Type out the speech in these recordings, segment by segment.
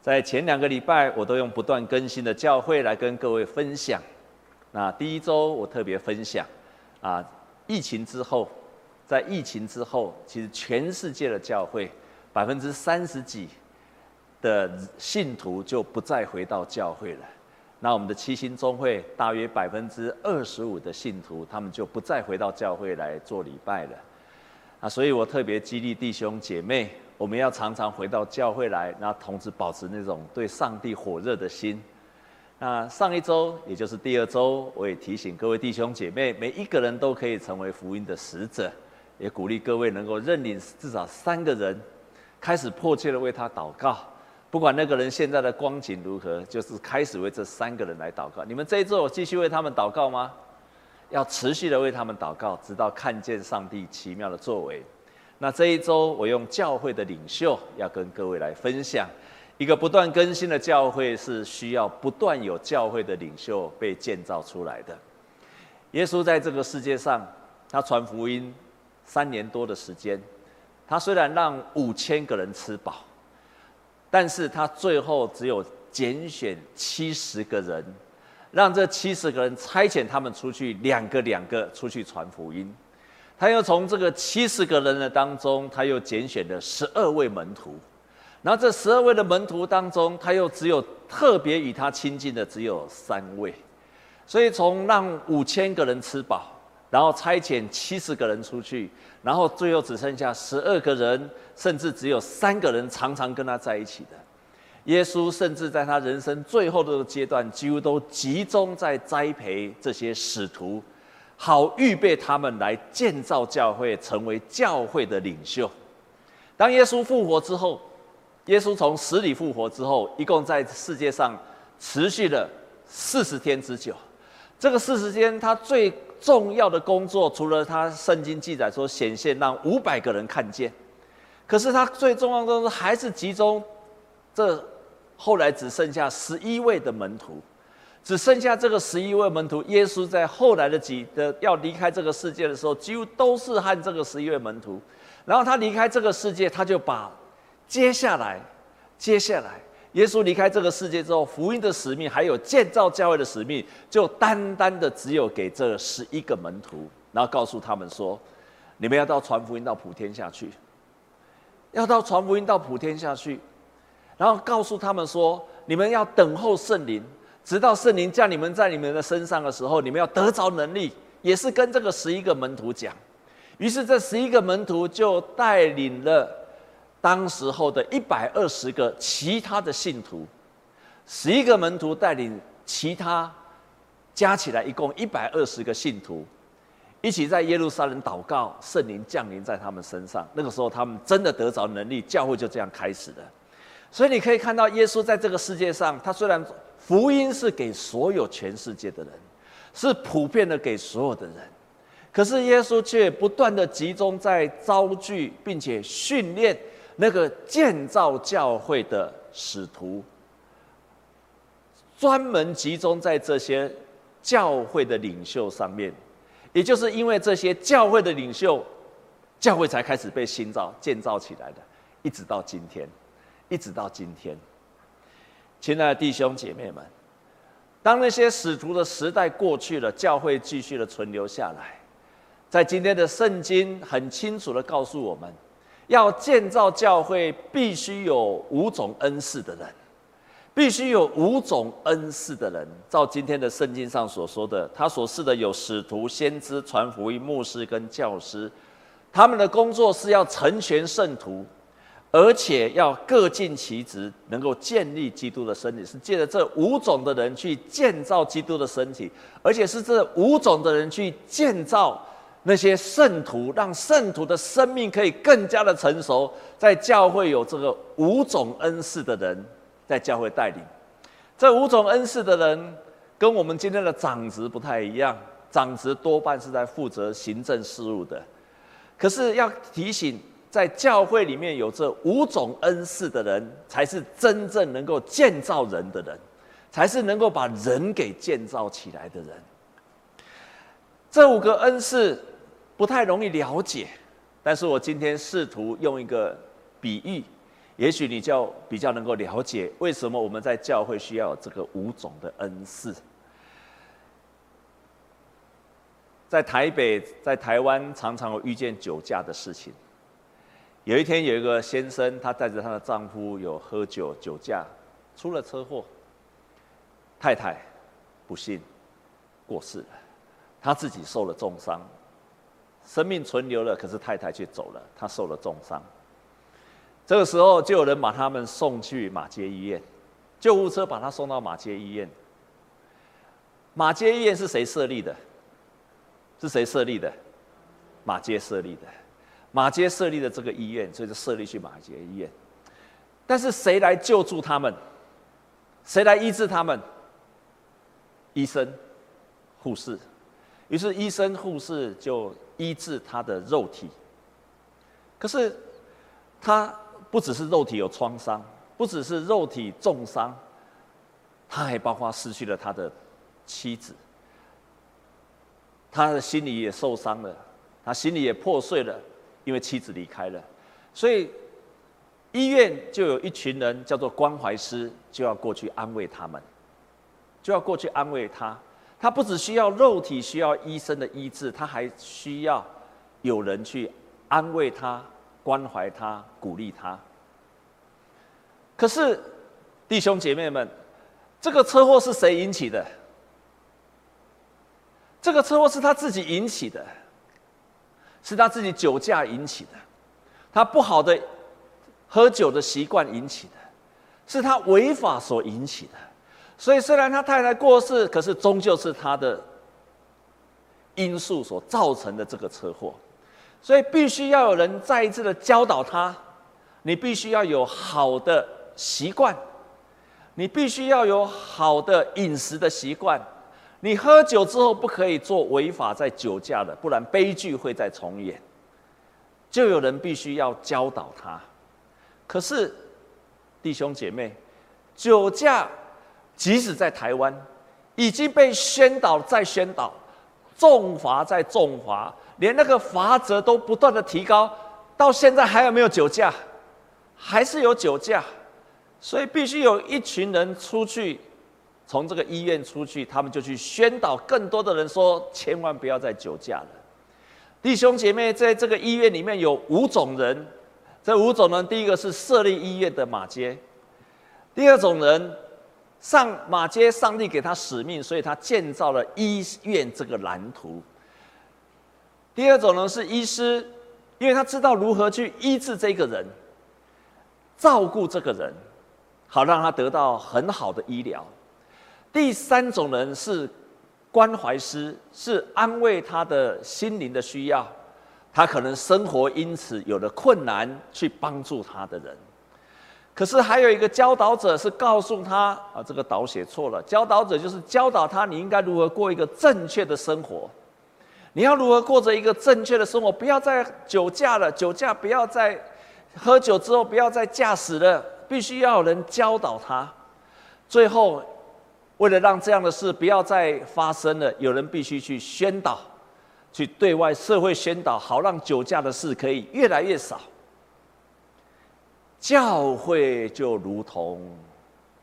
在前两个礼拜，我都用不断更新的教会来跟各位分享。那第一周我特别分享，啊，疫情之后，在疫情之后，其实全世界的教会百分之三十几的信徒就不再回到教会了。那我们的七星中会大约百分之二十五的信徒，他们就不再回到教会来做礼拜了。啊，所以我特别激励弟兄姐妹，我们要常常回到教会来，然后同时保持那种对上帝火热的心。那上一周，也就是第二周，我也提醒各位弟兄姐妹，每一个人都可以成为福音的使者，也鼓励各位能够认领至少三个人，开始迫切的为他祷告。不管那个人现在的光景如何，就是开始为这三个人来祷告。你们这一周继续为他们祷告吗？要持续的为他们祷告，直到看见上帝奇妙的作为。那这一周，我用教会的领袖要跟各位来分享，一个不断更新的教会是需要不断有教会的领袖被建造出来的。耶稣在这个世界上，他传福音三年多的时间，他虽然让五千个人吃饱。但是他最后只有拣选七十个人，让这七十个人差遣他们出去，两个两个出去传福音。他又从这个七十个人的当中，他又拣选了十二位门徒。然后这十二位的门徒当中，他又只有特别与他亲近的只有三位。所以从让五千个人吃饱，然后差遣七十个人出去，然后最后只剩下十二个人。甚至只有三个人常常跟他在一起的，耶稣甚至在他人生最后的阶段，几乎都集中在栽培这些使徒，好预备他们来建造教会，成为教会的领袖。当耶稣复活之后，耶稣从死里复活之后，一共在世界上持续了四十天之久。这个四十天，他最重要的工作，除了他圣经记载说显现让五百个人看见。可是他最重要的还是集中，这后来只剩下十一位的门徒，只剩下这个十一位门徒。耶稣在后来的几的要离开这个世界的时候，几乎都是和这个十一位门徒。然后他离开这个世界，他就把接下来接下来耶稣离开这个世界之后，福音的使命还有建造教会的使命，就单单的只有给这十一个门徒，然后告诉他们说：你们要到传福音到普天下去。要到传福音到普天下去，然后告诉他们说：你们要等候圣灵，直到圣灵降你们在你们的身上的时候，你们要得着能力。也是跟这个十一个门徒讲。于是这十一个门徒就带领了当时候的一百二十个其他的信徒，十一个门徒带领其他加起来一共一百二十个信徒。一起在耶路撒冷祷告，圣灵降临在他们身上。那个时候，他们真的得着能力，教会就这样开始了。所以你可以看到，耶稣在这个世界上，他虽然福音是给所有全世界的人，是普遍的给所有的人，可是耶稣却不断的集中在召聚，并且训练那个建造教会的使徒，专门集中在这些教会的领袖上面。也就是因为这些教会的领袖，教会才开始被新造建造起来的，一直到今天，一直到今天。亲爱的弟兄姐妹们，当那些使徒的时代过去了，教会继续的存留下来，在今天的圣经很清楚的告诉我们，要建造教会，必须有五种恩赐的人。必须有五种恩赐的人，照今天的圣经上所说的，他所示的有使徒、先知、传福音、牧师跟教师，他们的工作是要成全圣徒，而且要各尽其职，能够建立基督的身体，是借着这五种的人去建造基督的身体，而且是这五种的人去建造那些圣徒，让圣徒的生命可以更加的成熟。在教会有这个五种恩赐的人。在教会带领这五种恩赐的人，跟我们今天的长职不太一样。长职多半是在负责行政事务的，可是要提醒，在教会里面有这五种恩赐的人，才是真正能够建造人的人，才是能够把人给建造起来的人。这五个恩赐不太容易了解，但是我今天试图用一个比喻。也许你就比较能够了解为什么我们在教会需要这个五种的恩赐。在台北，在台湾，常常有遇见酒驾的事情。有一天，有一个先生，他带着他的丈夫有喝酒酒驾，出了车祸，太太不幸过世了，他自己受了重伤，生命存留了，可是太太却走了，他受了重伤。这个时候，就有人把他们送去马街医院，救护车把他送到马街医院。马街医院是谁设立的？是谁设立的？马街设立的，马街设立的这个医院，所以就设立去马街医院。但是谁来救助他们？谁来医治他们？医生、护士。于是医生、护士就医治他的肉体。可是他不只是肉体有创伤，不只是肉体重伤，他还包括失去了他的妻子。他的心里也受伤了，他心里也破碎了，因为妻子离开了，所以医院就有一群人叫做关怀师，就要过去安慰他们，就要过去安慰他。他不只需要肉体需要医生的医治，他还需要有人去安慰他、关怀他、鼓励他。可是弟兄姐妹们，这个车祸是谁引起的？这个车祸是他自己引起的，是他自己酒驾引起的，他不好的喝酒的习惯引起的，是他违法所引起的。所以虽然他太太过世，可是终究是他的因素所造成的这个车祸。所以必须要有人再一次的教导他，你必须要有好的习惯，你必须要有好的饮食的习惯。你喝酒之后不可以做违法在酒驾的，不然悲剧会再重演。就有人必须要教导他。可是弟兄姐妹，酒驾即使在台湾已经被宣导再宣导，重罚再重罚，连那个罚则都不断的提高，到现在还有没有酒驾？还是有酒驾，所以必须有一群人出去。从这个医院出去，他们就去宣导更多的人说：千万不要再酒驾了。弟兄姐妹，在这个医院里面有五种人，这五种人，第一个是设立医院的马街；第二种人，上马街，上帝给他使命，所以他建造了医院这个蓝图；第二种人是医师，因为他知道如何去医治这个人，照顾这个人，好让他得到很好的医疗。第三种人是关怀师，是安慰他的心灵的需要，他可能生活因此有了困难，去帮助他的人。可是还有一个教导者，是告诉他啊，这个导写错了。教导者就是教导他，你应该如何过一个正确的生活，你要如何过着一个正确的生活，不要再酒驾了，酒驾不要再喝酒之后不要再驾驶了，必须要有人教导他。最后。为了让这样的事不要再发生了，有人必须去宣导，去对外社会宣导，好让酒驾的事可以越来越少。教会就如同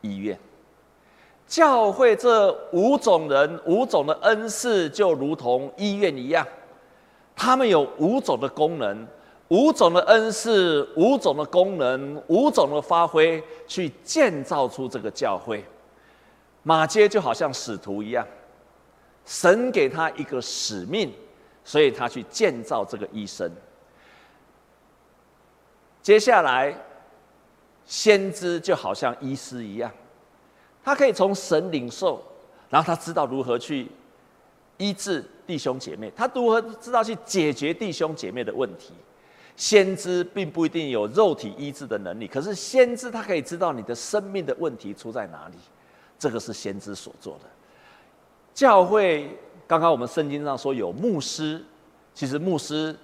医院，教会这五种人、五种的恩赐就如同医院一样，他们有五种的功能、五种的恩赐、五种的功能、五种的发挥，去建造出这个教会。马街就好像使徒一样，神给他一个使命，所以他去建造这个医生。接下来，先知就好像医师一样，他可以从神领受，然后他知道如何去医治弟兄姐妹，他如何知道去解决弟兄姐妹的问题。先知并不一定有肉体医治的能力，可是先知他可以知道你的生命的问题出在哪里。这个是先知所做的。教会刚刚我们圣经上说有牧师，其实牧师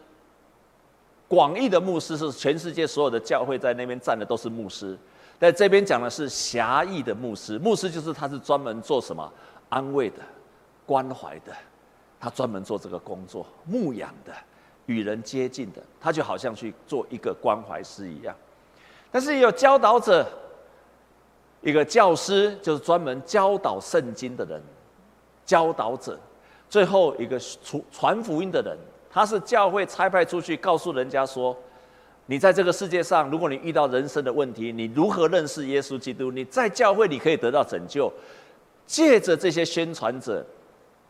广义的牧师是全世界所有的教会在那边站的都是牧师，但这边讲的是狭义的牧师。牧师就是他是专门做什么安慰的、关怀的，他专门做这个工作，牧养的、与人接近的，他就好像去做一个关怀师一样。但是也有教导者，一个教师就是专门教导圣经的人，教导者。最后一个传传福音的人，他是教会差派出去告诉人家说：你在这个世界上，如果你遇到人生的问题，你如何认识耶稣基督？你在教会你可以得到拯救。借着这些宣传者、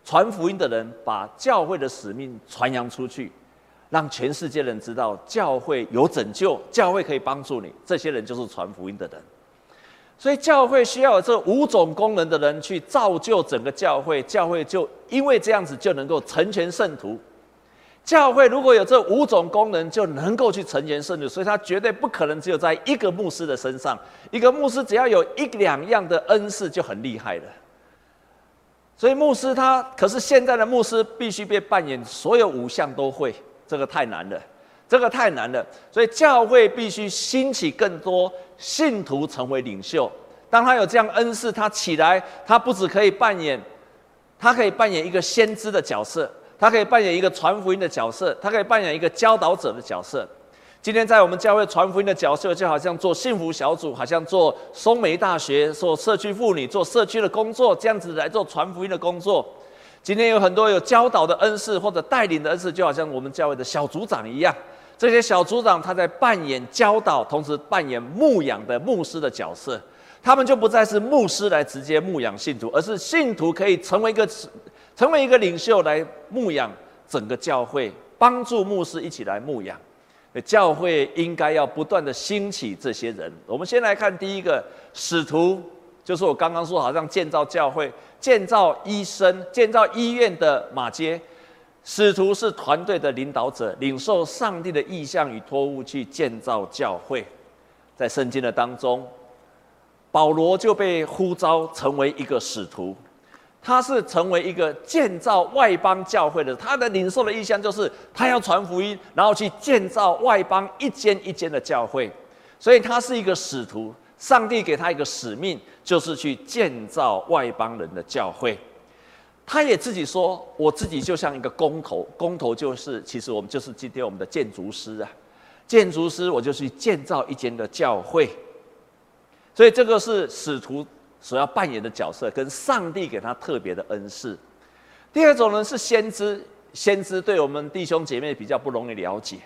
传福音的人，把教会的使命传扬出去，让全世界人知道教会有拯救，教会可以帮助你。这些人就是传福音的人。所以教会需要有这五种功能的人去造就整个教会，教会就因为这样子就能够成全圣徒。教会如果有这五种功能，就能够去成全圣徒，所以他绝对不可能只有在一个牧师的身上。一个牧师只要有一两样的恩赐就很厉害了。所以牧师他可是现在的牧师必须被扮演所有五项都会，这个太难了，这个太难了。所以教会必须兴起更多信徒成为领袖。当他有这样恩赐，他起来，他不只可以扮演，他可以扮演一个先知的角色，他可以扮演一个传福音的角色，他可以扮演一个教导者的角色。今天在我们教会传福音的角色，就好像做幸福小组，好像做松梅大学，做社区妇女，做社区的工作，这样子来做传福音的工作。今天有很多有教导的恩赐或者带领的恩赐，就好像我们教会的小组长一样。这些小组长他在扮演教导，同时扮演牧养的牧师的角色。他们就不再是牧师来直接牧养信徒，而是信徒可以成为一个成为一个领袖来牧养整个教会，帮助牧师一起来牧养。教会应该要不断的兴起这些人。我们先来看第一个使徒，就是我刚刚说，好像建造教会、建造医生、建造医院的马街。使徒是团队的领导者，领受上帝的意向与托物去建造教会。在圣经的当中，保罗就被呼召成为一个使徒。他是成为一个建造外邦教会的，他的领受的意向就是他要传福音，然后去建造外邦一间一间的教会，所以他是一个使徒。上帝给他一个使命，就是去建造外邦人的教会。他也自己说：“我自己就像一个工头，工头就是其实我们就是今天我们的建筑师啊，建筑师我就去建造一间的教会。”所以这个是使徒。所要扮演的角色，跟上帝给他特别的恩赐。第二种人是先知，先知对我们弟兄姐妹比较不容易了解。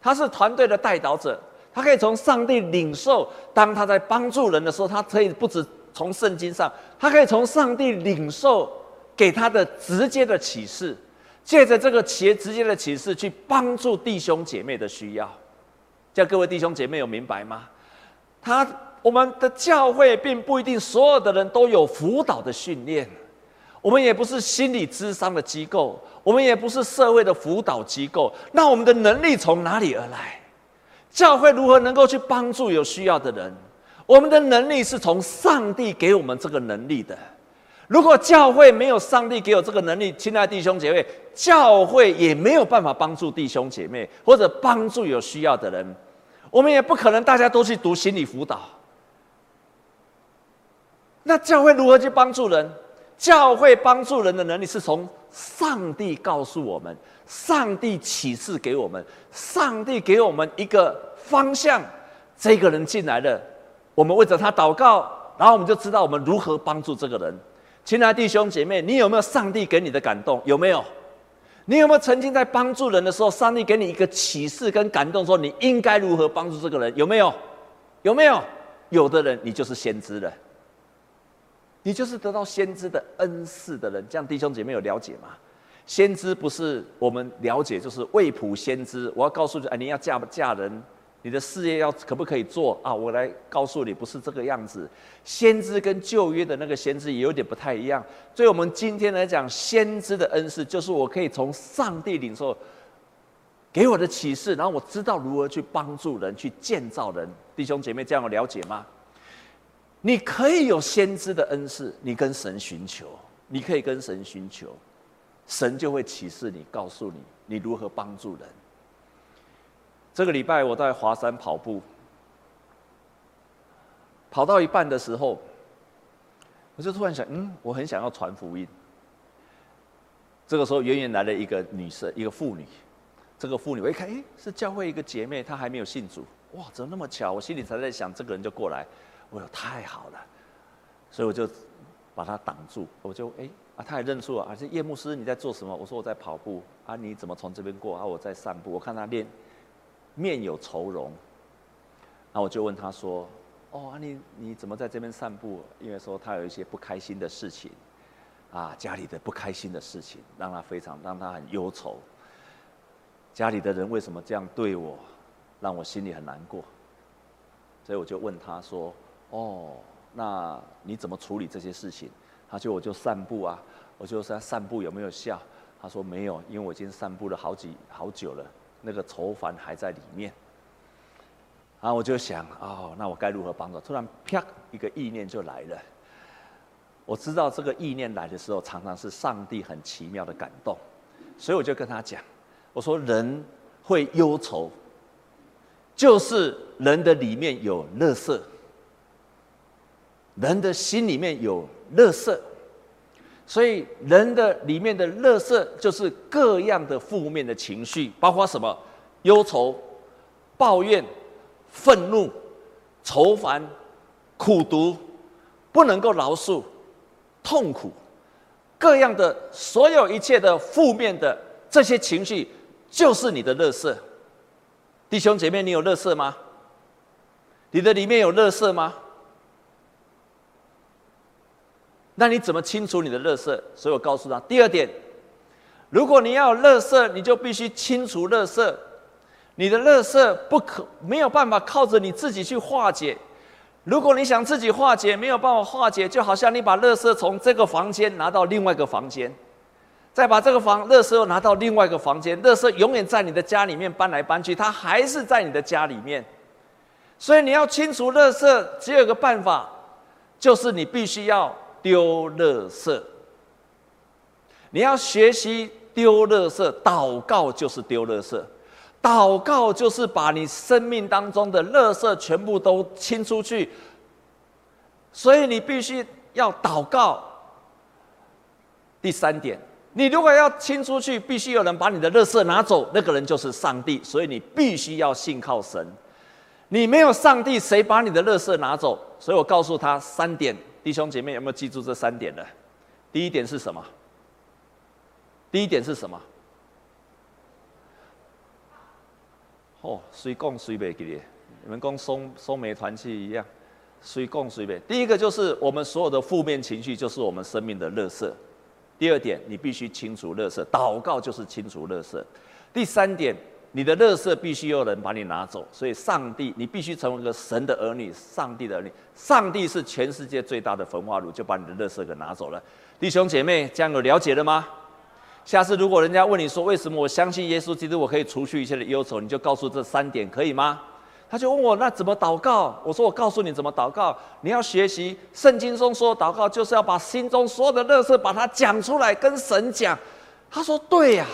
他是团队的带导者，他可以从上帝领受。当他在帮助人的时候，他可以不止从圣经上，他可以从上帝领受给他的直接的启示，借着这个企业直接的启示去帮助弟兄姐妹的需要。叫各位弟兄姐妹有明白吗？他。我们的教会并不一定所有的人都有辅导的训练，我们也不是心理咨商的机构，我们也不是社会的辅导机构。那我们的能力从哪里而来？教会如何能够去帮助有需要的人？我们的能力是从上帝给我们这个能力的。如果教会没有上帝给我这个能力，亲爱的弟兄姐妹，教会也没有办法帮助弟兄姐妹或者帮助有需要的人。我们也不可能大家都去读心理辅导。那教会如何去帮助人？教会帮助人的能力是从上帝告诉我们，上帝启示给我们，上帝给我们一个方向。这个人进来了，我们为着他祷告，然后我们就知道我们如何帮助这个人。亲爱的弟兄姐妹，你有没有上帝给你的感动？有没有？你有没有曾经在帮助人的时候，上帝给你一个启示跟感动，说你应该如何帮助这个人？有没有？有没有？有的人，你就是先知了。你就是得到先知的恩赐的人，这样弟兄姐妹有了解吗？先知不是我们了解，就是未卜先知。我要告诉你，哎，你要嫁不嫁人，你的事业要可不可以做啊？我来告诉你，不是这个样子。先知跟旧约的那个先知也有点不太一样。所以我们今天来讲，先知的恩赐就是我可以从上帝领受给我的启示，然后我知道如何去帮助人，去建造人。弟兄姐妹，这样有了解吗？你可以有先知的恩赐，你跟神寻求，你可以跟神寻求，神就会启示你，告诉你你如何帮助人。这个礼拜我在华山跑步，跑到一半的时候，我就突然想，嗯，我很想要传福音。这个时候，远远来了一个女生，一个妇女。这个妇女我一看，诶，是教会一个姐妹，她还没有信主。哇，怎么那么巧？我心里才在想，这个人就过来，我说太好了，所以我就把她挡住，我就哎啊，她也认出了啊，这叶牧师你在做什么？我说我在跑步啊，你怎么从这边过啊？我在散步，我看她练面有愁容，那我就问他说，哦，你你怎么在这边散步？因为说他有一些不开心的事情。啊，家里的不开心的事情让他非常让他很忧愁。家里的人为什么这样对我，让我心里很难过。所以我就问他说：“哦，那你怎么处理这些事情？”他就我就散步啊，我就说散步有没有效？他说没有，因为我已经散步了好几好久了，那个愁烦还在里面。啊我就想，哦，那我该如何帮助？突然啪，一个意念就来了。我知道这个意念来的时候，常常是上帝很奇妙的感动，所以我就跟他讲，我说人会忧愁，就是人的里面有乐色，人的心里面有乐色，所以人的里面的乐色就是各样的负面的情绪，包括什么？忧愁、抱怨、愤怒、愁烦、苦毒，不能够饶恕。痛苦，各样的所有一切的负面的这些情绪，就是你的乐色。弟兄姐妹，你有乐色吗？你的里面有乐色吗？那你怎么清除你的垃圾？所以我告诉他，第二点，如果你要有垃圾，你就必须清除垃圾。你的垃圾不可没有办法靠着你自己去化解。如果你想自己化解，没有办法化解，就好像你把垃圾从这个房间拿到另外一个房间，再把这个房垃圾又拿到另外一个房间，垃圾永远在你的家里面搬来搬去，它还是在你的家里面。所以你要清除垃圾，只有一个办法，就是你必须要丢垃圾。你要学习丢垃圾，祷告就是丢垃圾。祷告就是把你生命当中的垃圾全部都清出去，所以你必须要祷告。第三点，你如果要清出去，必须有人把你的垃圾拿走，那个人就是上帝，所以你必须要信靠神。你没有上帝，谁把你的垃圾拿走？所以我告诉他三点，弟兄姐妹有没有记住这三点呢？第一点是什么？第一点是什么？哦，随供随别记的，你们跟松松梅团契一样，随供随别。第一个就是我们所有的负面情绪，就是我们生命的垃圾。第二点，你必须清除垃圾，祷告就是清除垃圾。第三点，你的垃圾必须有人把你拿走，所以上帝，你必须成为一个神的儿女，上帝的儿女。上帝是全世界最大的焚化炉，就把你的垃圾给拿走了。弟兄姐妹，这样有了解了吗？下次如果人家问你说，为什么我相信耶稣基督，我可以除去一切的忧愁，你就告诉这三点，可以吗？他就问我，那怎么祷告？我说我告诉你怎么祷告。你要学习圣经中说祷告，就是要把心中所有的垃圾把它讲出来，跟神讲。他说对呀，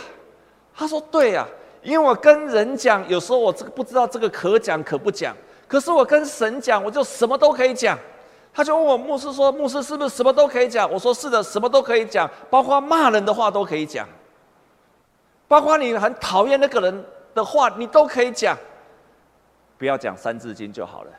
他说对呀，因为我跟人讲，有时候我这个不知道这个可讲可不讲，可是我跟神讲，我就什么都可以讲。他就问我牧师说：“牧师是不是什么都可以讲？”我说：“是的，什么都可以讲，包括骂人的话都可以讲，包括你很讨厌那个人的话，你都可以讲。不要讲三字经就好了。”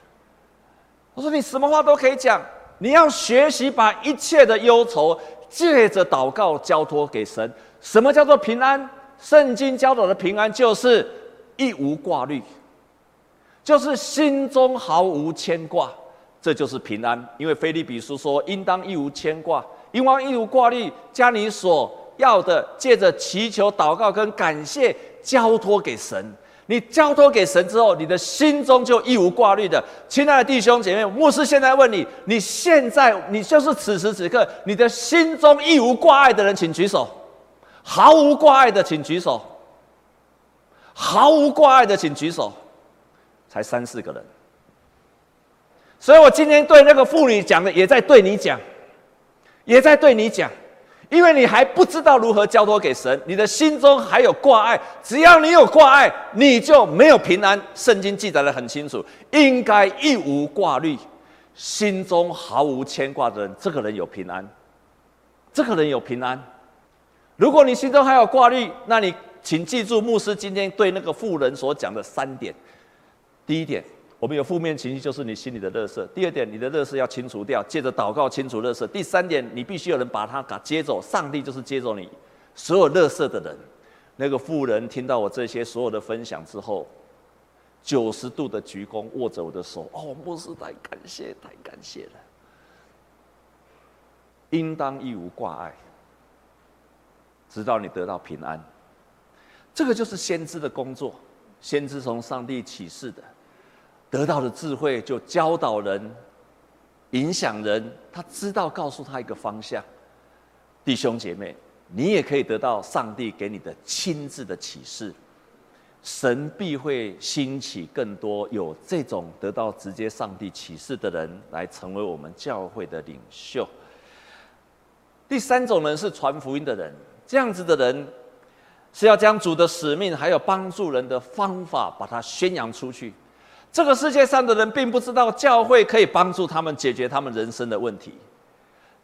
我说：“你什么话都可以讲，你要学习把一切的忧愁借着祷告交托给神。什么叫做平安？圣经教导的平安就是一无挂虑，就是心中毫无牵挂。”这就是平安，因为腓立比书说，应当一无牵挂，应当一无挂虑，将你所要的借着祈求、祷告跟感谢交托给神。你交托给神之后，你的心中就一无挂虑的。亲爱的弟兄姐妹，牧师现在问你：你现在你就是此时此刻，你的心中一无挂碍的人，请举手；毫无挂碍的，请举手；毫无挂碍的，请举手。才三四个人。所以我今天对那个妇女讲的，也在对你讲，也在对你讲，因为你还不知道如何交托给神，你的心中还有挂碍。只要你有挂碍，你就没有平安。圣经记载得很清楚，应该一无挂虑，心中毫无牵挂的人，这个人有平安。这个人有平安。如果你心中还有挂虑，那你请记住牧师今天对那个妇人所讲的三点。第一点，我们有负面情绪，就是你心里的垃圾；第二点，你的垃圾要清除掉，借着祷告清除垃圾；第三点，你必须有人把它给接走，上帝就是接走你所有垃圾的人。那个妇人听到我这些所有的分享之后，九十度的鞠躬，握着我的手，哦，牧师太感谢，太感谢了。应当一无挂碍，直到你得到平安。这个就是先知的工作。先知从上帝启示的，得到的智慧，就教导人、影响人。他知道告诉他一个方向。弟兄姐妹，你也可以得到上帝给你的亲自的启示。神必会兴起更多有这种得到直接上帝启示的人，来成为我们教会的领袖。第三种人是传福音的人，这样子的人是要将主的使命还有帮助人的方法，把它宣扬出去。这个世界上的人并不知道教会可以帮助他们解决他们人生的问题，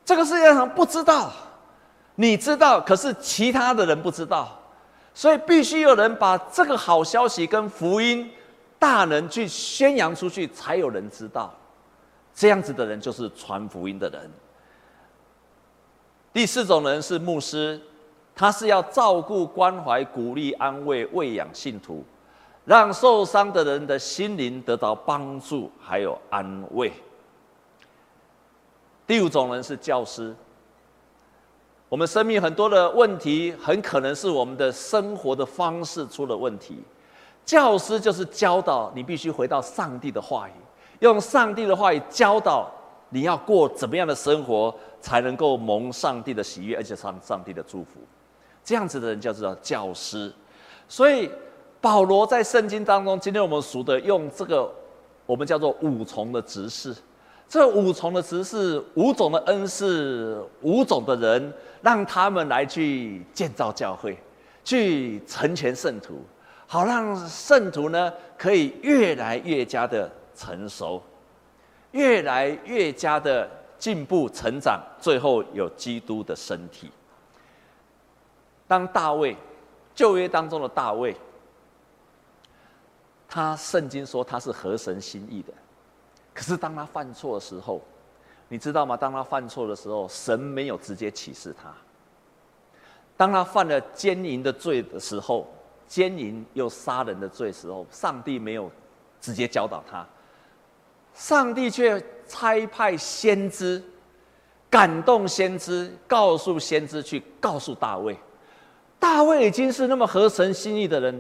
这个世界上不知道，你知道，可是其他的人不知道，所以必须有人把这个好消息跟福音大能去宣扬出去，才有人知道。这样子的人就是传福音的人。第四种人是牧师，他是要照顾、关怀、鼓励、安慰、喂养信徒，让受伤的人的心灵得到帮助，还有安慰。第五种人是教师，我们生命很多的问题，很可能是我们的生活的方式出了问题。教师就是教导你必须回到上帝的话语，用上帝的话语教导你要过怎么样的生活。才能够蒙上帝的喜悦，而且上上帝的祝福，这样子的人叫做教师。所以保罗在圣经当中，今天我们熟的用这个，我们叫做五重的职事。这五重的职事，五种的恩赐，五种的人，让他们来去建造教会，去成全圣徒，好让圣徒呢可以越来越加的成熟，越来越加的。进步成长，最后有基督的身体。当大卫，旧约当中的大卫，他圣经说他是合神心意的，可是当他犯错的时候，你知道吗？当他犯错的时候，神没有直接启示他。当他犯了奸淫的罪的时候，奸淫又杀人的罪的时候，上帝没有直接教导他。上帝却差派先知，感动先知，告诉先知去告诉大卫。大卫已经是那么合神心意的人，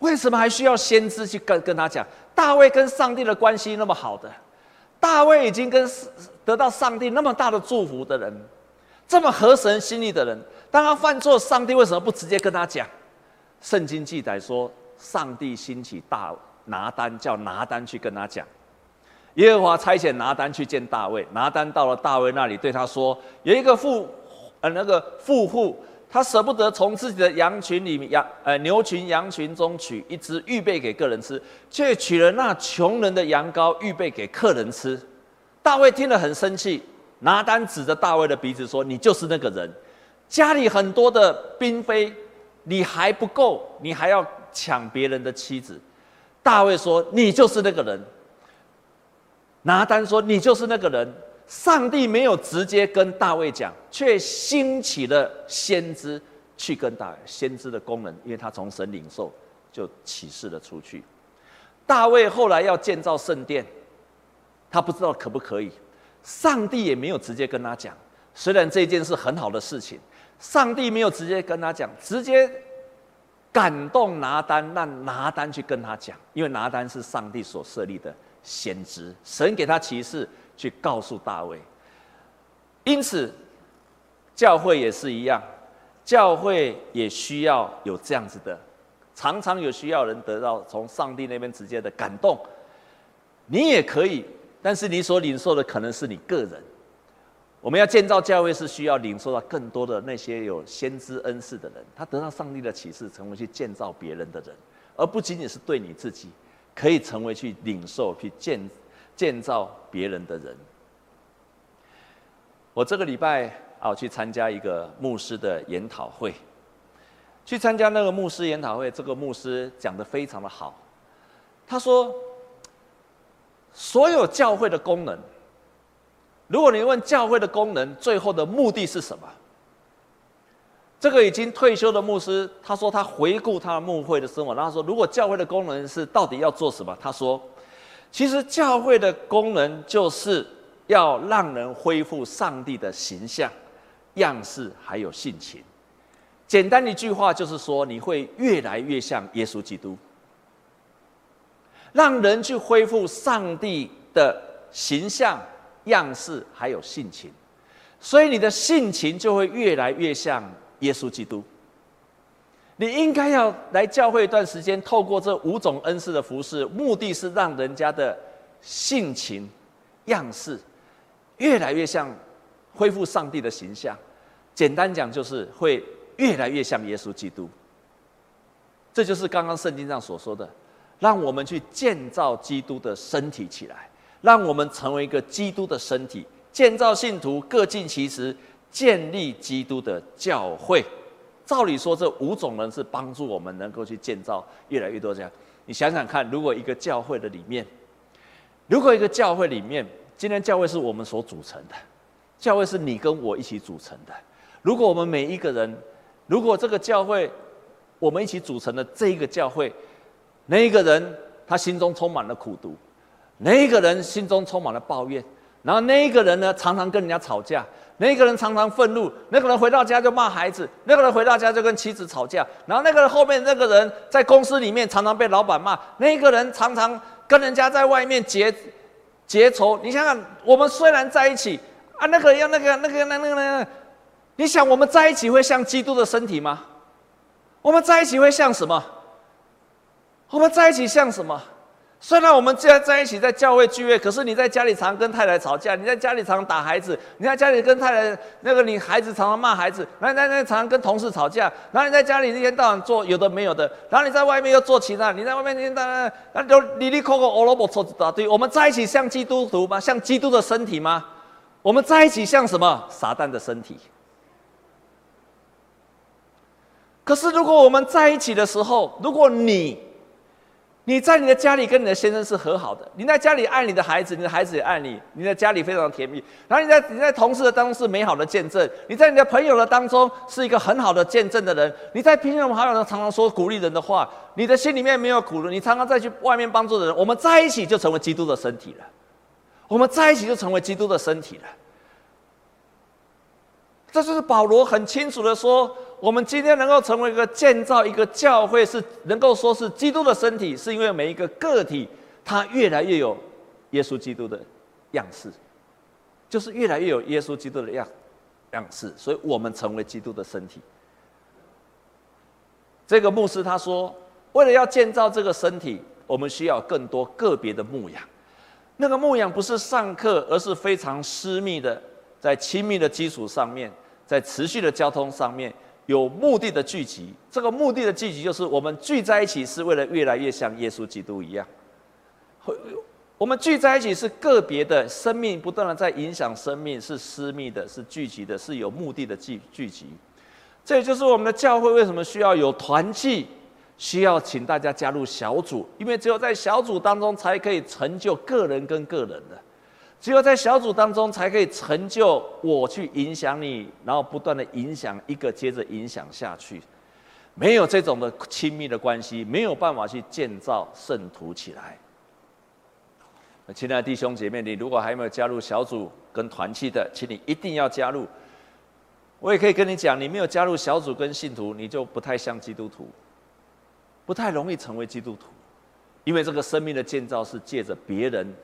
为什么还需要先知去跟跟他讲？大卫跟上帝的关系那么好的，大卫已经跟得到上帝那么大的祝福的人，这么合神心意的人，当他犯错，上帝为什么不直接跟他讲？圣经记载说，上帝兴起大拿单，叫拿单去跟他讲。耶和华差遣拿单去见大卫，拿单到了大卫那里，对他说：“有一个富，呃，那个富户，他舍不得从自己的羊群里面羊，呃，牛群羊群中取一只预备给个人吃，却取了那穷人的羊羔预备给客人吃。”大卫听了很生气，拿单指着大卫的鼻子说：“你就是那个人，家里很多的嫔妃，你还不够，你还要抢别人的妻子。”大卫说：“你就是那个人。”拿单说：“你就是那个人。”上帝没有直接跟大卫讲，却兴起了先知去跟大卫。先知的功能，因为他从神领受，就启示了出去。大卫后来要建造圣殿，他不知道可不可以，上帝也没有直接跟他讲。虽然这件事很好的事情，上帝没有直接跟他讲，直接感动拿单，让拿单去跟他讲，因为拿单是上帝所设立的。先知，神给他启示，去告诉大卫。因此，教会也是一样，教会也需要有这样子的，常常有需要人得到从上帝那边直接的感动。你也可以，但是你所领受的可能是你个人。我们要建造教会，是需要领受到更多的那些有先知恩赐的人，他得到上帝的启示，成为去建造别人的人，而不仅仅是对你自己。可以成为去领受、去建建造别人的人。我这个礼拜啊，去参加一个牧师的研讨会。去参加那个牧师研讨会，这个牧师讲得非常的好。他说，所有教会的功能，如果你问教会的功能最后的目的是什么？这个已经退休的牧师，他说他回顾他的牧会的生活，然后说，如果教会的功能是到底要做什么？他说，其实教会的功能就是要让人恢复上帝的形象、样式还有性情。简单一句话就是说，你会越来越像耶稣基督，让人去恢复上帝的形象、样式还有性情，所以你的性情就会越来越像。耶稣基督，你应该要来教会一段时间，透过这五种恩赐的服饰，目的是让人家的性情、样式越来越像恢复上帝的形象。简单讲，就是会越来越像耶稣基督。这就是刚刚圣经上所说的，让我们去建造基督的身体起来，让我们成为一个基督的身体，建造信徒各尽其职。建立基督的教会，照理说，这五种人是帮助我们能够去建造越来越多这样。你想想看，如果一个教会的里面，如果一个教会里面，今天教会是我们所组成的，教会是你跟我一起组成的。如果我们每一个人，如果这个教会我们一起组成的这一个教会，那一个人他心中充满了苦毒，那一个人心中充满了抱怨，然后那一个人呢，常常跟人家吵架。那个人常常愤怒，那个人回到家就骂孩子，那个人回到家就跟妻子吵架，然后那个人后面那个人在公司里面常常被老板骂，那个人常常跟人家在外面结结仇。你想想，我们虽然在一起啊，那个要那个那个那那个那个，你想我们在一起会像基督的身体吗？我们在一起会像什么？我们在一起像什么？虽然我们既然在一起在教会聚会，可是你在家里常跟太太吵架，你在家里常打孩子，你在家里跟太太那个你孩子常常骂孩子，然后在那常常跟同事吵架，然后你在家里一天到晚做有的没有的，然后你在外面又做其他，你在外面一天到晚那就里里扣扣欧罗巴错一大堆。我们在一起像基督徒吗？像基督的身体吗？我们在一起像什么？撒旦的身体。可是如果我们在一起的时候，如果你你在你的家里跟你的先生是和好的，你在家里爱你的孩子，你的孩子也爱你，你的家里非常甜蜜。然后你在你在同事的当中是美好的见证，你在你的朋友的当中是一个很好的见证的人。你在亲朋好友常常说鼓励人的话，你的心里面没有苦，你常常再去外面帮助的人，我们在一起就成为基督的身体了。我们在一起就成为基督的身体了。这就是保罗很清楚的说。我们今天能够成为一个建造一个教会，是能够说是基督的身体，是因为每一个个体他越来越有耶稣基督的样式，就是越来越有耶稣基督的样样式，所以我们成为基督的身体。这个牧师他说，为了要建造这个身体，我们需要更多个别的牧养。那个牧养不是上课，而是非常私密的，在亲密的基础上面，在持续的交通上面。有目的的聚集，这个目的的聚集就是我们聚在一起，是为了越来越像耶稣基督一样。我们聚在一起是个别的生命，不断的在影响生命，是私密的，是聚集的，是有目的的聚聚集。这也就是我们的教会为什么需要有团契，需要请大家加入小组，因为只有在小组当中才可以成就个人跟个人的。只有在小组当中，才可以成就我去影响你，然后不断的影响一个接着影响下去。没有这种的亲密的关系，没有办法去建造圣徒起来。亲爱的弟兄姐妹，你如果还没有加入小组跟团契的，请你一定要加入。我也可以跟你讲，你没有加入小组跟信徒，你就不太像基督徒，不太容易成为基督徒，因为这个生命的建造是借着别人。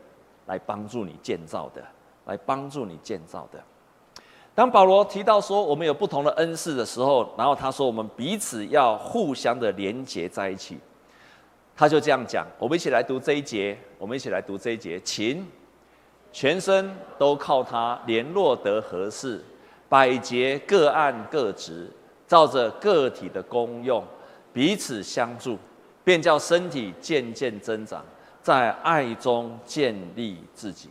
来帮助你建造的，来帮助你建造的。当保罗提到说我们有不同的恩赐的时候，然后他说我们彼此要互相的连结在一起，他就这样讲。我们一起来读这一节，我们一起来读这一节，请全身都靠他联络得合适，百节各按各职，照着个体的功用彼此相助，便叫身体渐渐增长。在爱中建立自己，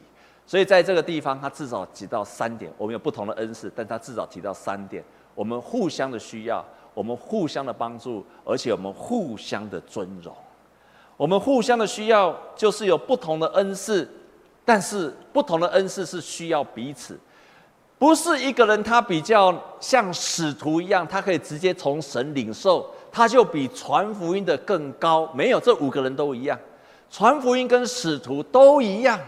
所以在这个地方，他至少提到三点。我们有不同的恩赐，但他至少提到三点：我们互相的需要，我们互相的帮助，而且我们互相的尊荣。我们互相的需要，就是有不同的恩赐，但是不同的恩赐是需要彼此，不是一个人他比较像使徒一样，他可以直接从神领受，他就比传福音的更高。没有，这五个人都一样，传福音跟使徒都一样，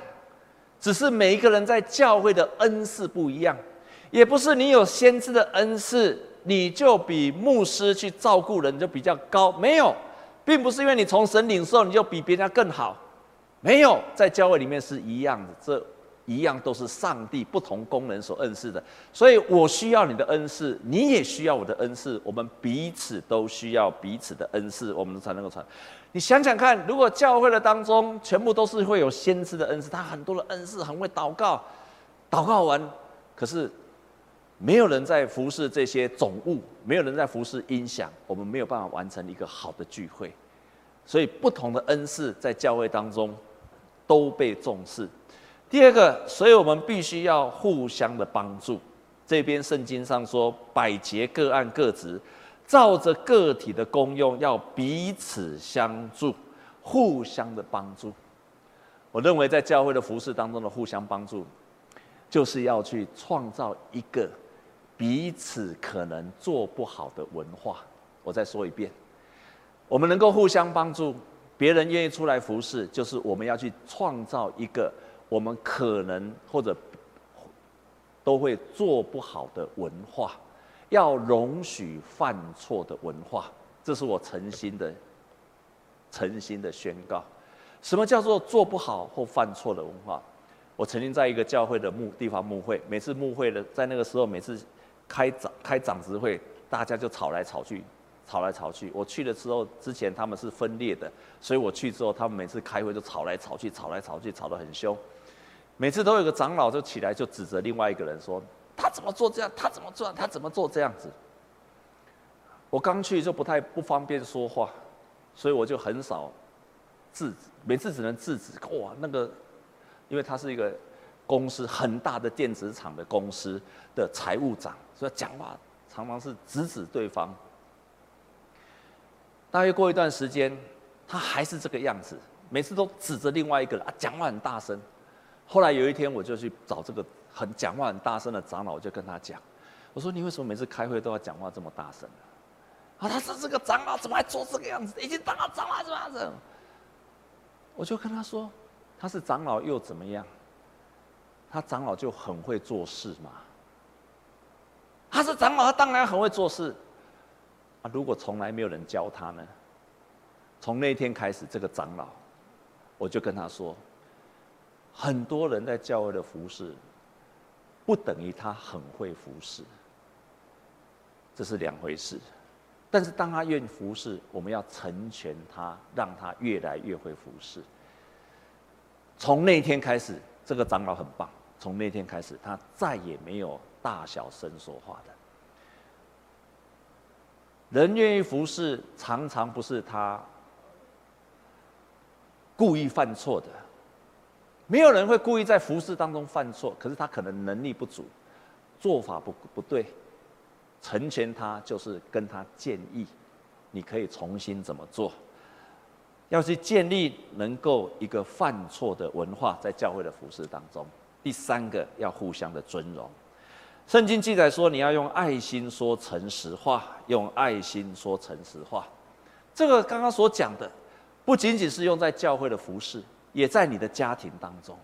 只是每一个人在教会的恩赐不一样。也不是你有先知的恩赐，你就比牧师去照顾人就比较高。没有，并不是因为你从神领受，你就比别人更好。没有，在教会里面是一样的，这一样都是上帝不同功能所恩赐的。所以我需要你的恩赐，你也需要我的恩赐，我们彼此都需要彼此的恩赐，我们才能够传。你想想看，如果教会的当中全部都是会有先知的恩赐，他很多的恩赐，很会祷告，祷告完，可是没有人在服侍这些总务，没有人在服侍音响，我们没有办法完成一个好的聚会。所以不同的恩赐在教会当中。都被重视。第二个，所以我们必须要互相的帮助。这边圣经上说，百节各按各职，照着个体的功用，要彼此相助，互相的帮助。我认为在教会的服事当中的互相帮助，就是要去创造一个彼此可能做不好的文化。我再说一遍，我们能够互相帮助。别人愿意出来服侍，就是我们要去创造一个我们可能或者都会做不好的文化，要容许犯错的文化，这是我诚心的、诚心的宣告。什么叫做做不好或犯错的文化？我曾经在一个教会的牧地方牧会，每次牧会的在那个时候，每次开长开长执会，大家就吵来吵去。吵来吵去，我去的时候之前他们是分裂的，所以我去之后，他们每次开会就吵来吵去，吵来吵去，吵得很凶。每次都有个长老就起来就指责另外一个人说：“他怎么做这样？他怎么做？他怎么做这样子？”我刚去就不太不方便说话，所以我就很少制止，每次只能制止。哇，那个，因为他是一个公司很大的电子厂的公司的财务长，所以讲话常常是指指对方。大约过一段时间，他还是这个样子，每次都指着另外一个人啊，讲话很大声。后来有一天，我就去找这个很讲话很大声的长老，我就跟他讲：“我说你为什么每次开会都要讲话这么大声？”啊，他说：“这个长老怎么还做这个样子？已经当了长老这样子。”我就跟他说：“他是长老又怎么样？他长老就很会做事嘛。他是长老，他当然很会做事。”啊！如果从来没有人教他呢？从那天开始，这个长老，我就跟他说：很多人在教会的服侍，不等于他很会服侍，这是两回事。但是当他愿意服侍，我们要成全他，让他越来越会服侍。从那天开始，这个长老很棒。从那天开始，他再也没有大小声说话的。人愿意服侍，常常不是他故意犯错的。没有人会故意在服侍当中犯错，可是他可能能力不足，做法不不对。成全他就是跟他建议，你可以重新怎么做。要去建立能够一个犯错的文化，在教会的服侍当中。第三个要互相的尊荣。圣经记载说，你要用爱心说诚实话，用爱心说诚实话。这个刚刚所讲的，不仅仅是用在教会的服事，也在你的家庭当中。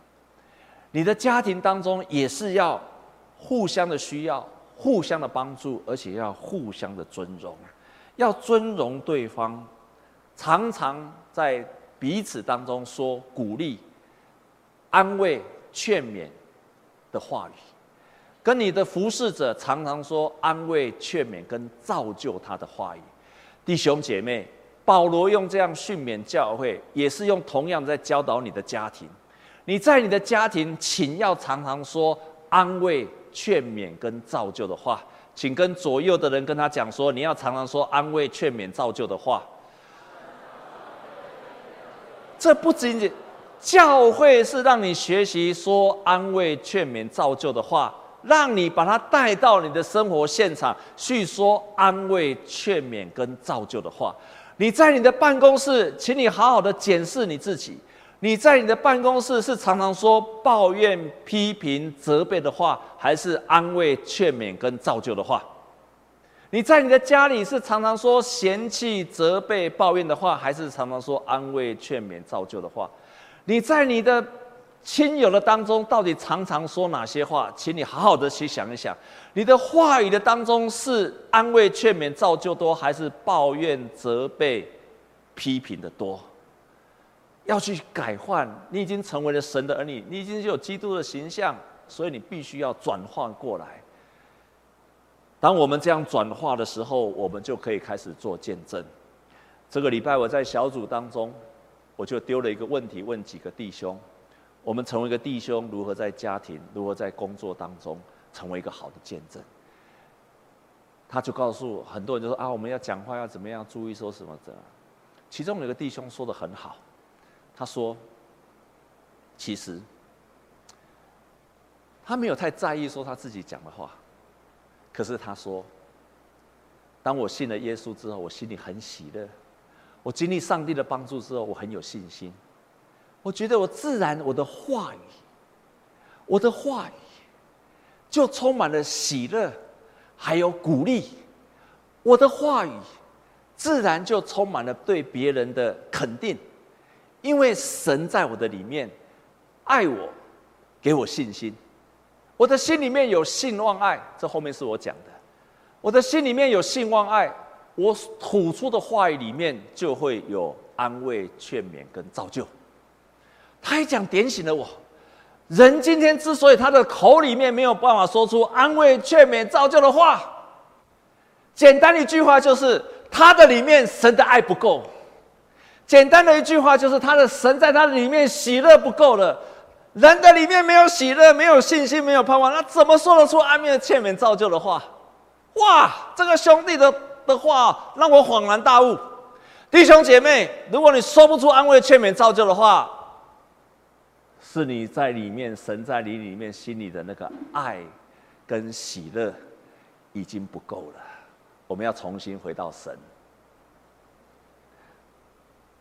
你的家庭当中也是要互相的需要，互相的帮助，而且要互相的尊荣，要尊荣对方，常常在彼此当中说鼓励、安慰、劝勉的话语。跟你的服侍者常常说安慰、劝勉跟造就他的话语，弟兄姐妹，保罗用这样训勉教会，也是用同样在教导你的家庭。你在你的家庭，请要常常说安慰、劝勉跟造就的话，请跟左右的人跟他讲说，你要常常说安慰、劝勉、造就的话。这不仅仅教会是让你学习说安慰、劝勉、造就的话。让你把他带到你的生活现场去说安慰、劝勉跟造就的话。你在你的办公室，请你好好的检视你自己。你在你的办公室是常常说抱怨、批评、责备的话，还是安慰、劝勉跟造就的话？你在你的家里是常常说嫌弃、责备、抱怨的话，还是常常说安慰、劝勉、造就的话？你在你的亲友的当中，到底常常说哪些话？请你好好的去想一想，你的话语的当中是安慰、劝勉、造就多，还是抱怨、责备、批评的多？要去改换，你已经成为了神的儿女，你已经有基督的形象，所以你必须要转换过来。当我们这样转化的时候，我们就可以开始做见证。这个礼拜我在小组当中，我就丢了一个问题问几个弟兄：我们成为一个弟兄，如何在家庭、如何在工作当中成为一个好的见证？他就告诉，很多人就说啊，我们要讲话要怎么样注意说什么的。其中有个弟兄说的很好。他说：“其实他没有太在意说他自己讲的话，可是他说，当我信了耶稣之后，我心里很喜乐。我经历上帝的帮助之后，我很有信心。我觉得我自然我的话语，我的话语就充满了喜乐，还有鼓励。我的话语自然就充满了对别人的肯定。”因为神在我的里面爱我，给我信心。我的心里面有信望爱，这后面是我讲的。我的心里面有信望爱，我吐出的话语里面就会有安慰、劝勉跟造就。他一讲点醒了我。人今天之所以他的口里面没有办法说出安慰、劝勉、造就的话，简单一句话就是他的里面神的爱不够。简单的一句话就是，他的神在他里面喜乐不够了。人的里面没有喜乐，没有信心，没有盼望，那怎么说得出安慰、劝勉、造就的话？哇，这个兄弟的的话让我恍然大悟。弟兄姐妹，如果你说不出安慰、劝勉、造就的话，是你在里面，神在你里面心里的那个爱跟喜乐已经不够了。我们要重新回到神。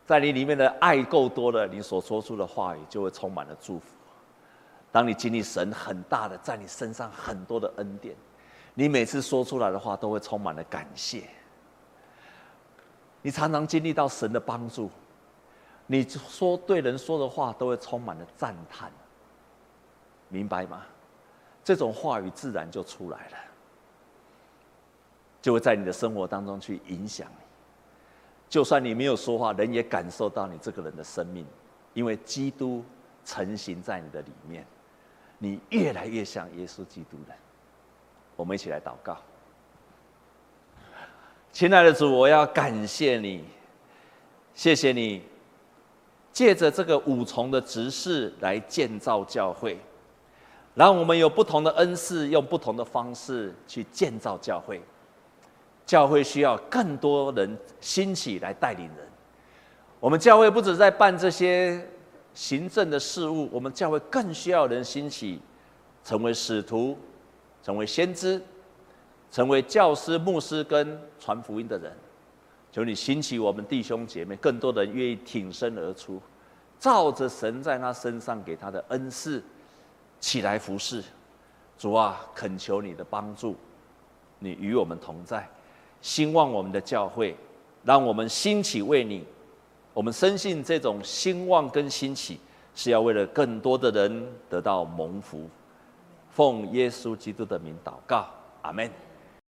在你里面的爱够多了，你所说出的话语就会充满了祝福。当你经历神很大的在你身上很多的恩典，你每次说出来的话都会充满了感谢。你常常经历到神的帮助，你说对人说的话都会充满了赞叹。明白吗？这种话语自然就出来了，就会在你的生活当中去影响你。就算你没有说话，人也感受到你这个人的生命，因为基督成型在你的里面，你越来越像耶稣基督了。我们一起来祷告，亲爱的主，我要感谢你，谢谢你借着这个五重的职事来建造教会，让我们有不同的恩赐，用不同的方式去建造教会。教会需要更多人兴起来带领人。我们教会不止在办这些行政的事务，我们教会更需要人兴起，成为使徒，成为先知，成为教师、牧师跟传福音的人。求你兴起我们弟兄姐妹，更多的人愿意挺身而出，照着神在他身上给他的恩赐起来服侍。主啊，恳求你的帮助，你与我们同在。兴旺我们的教会，让我们兴起为你。我们深信这种兴旺跟兴起，是要为了更多的人得到蒙福。奉耶稣基督的名祷告，阿门。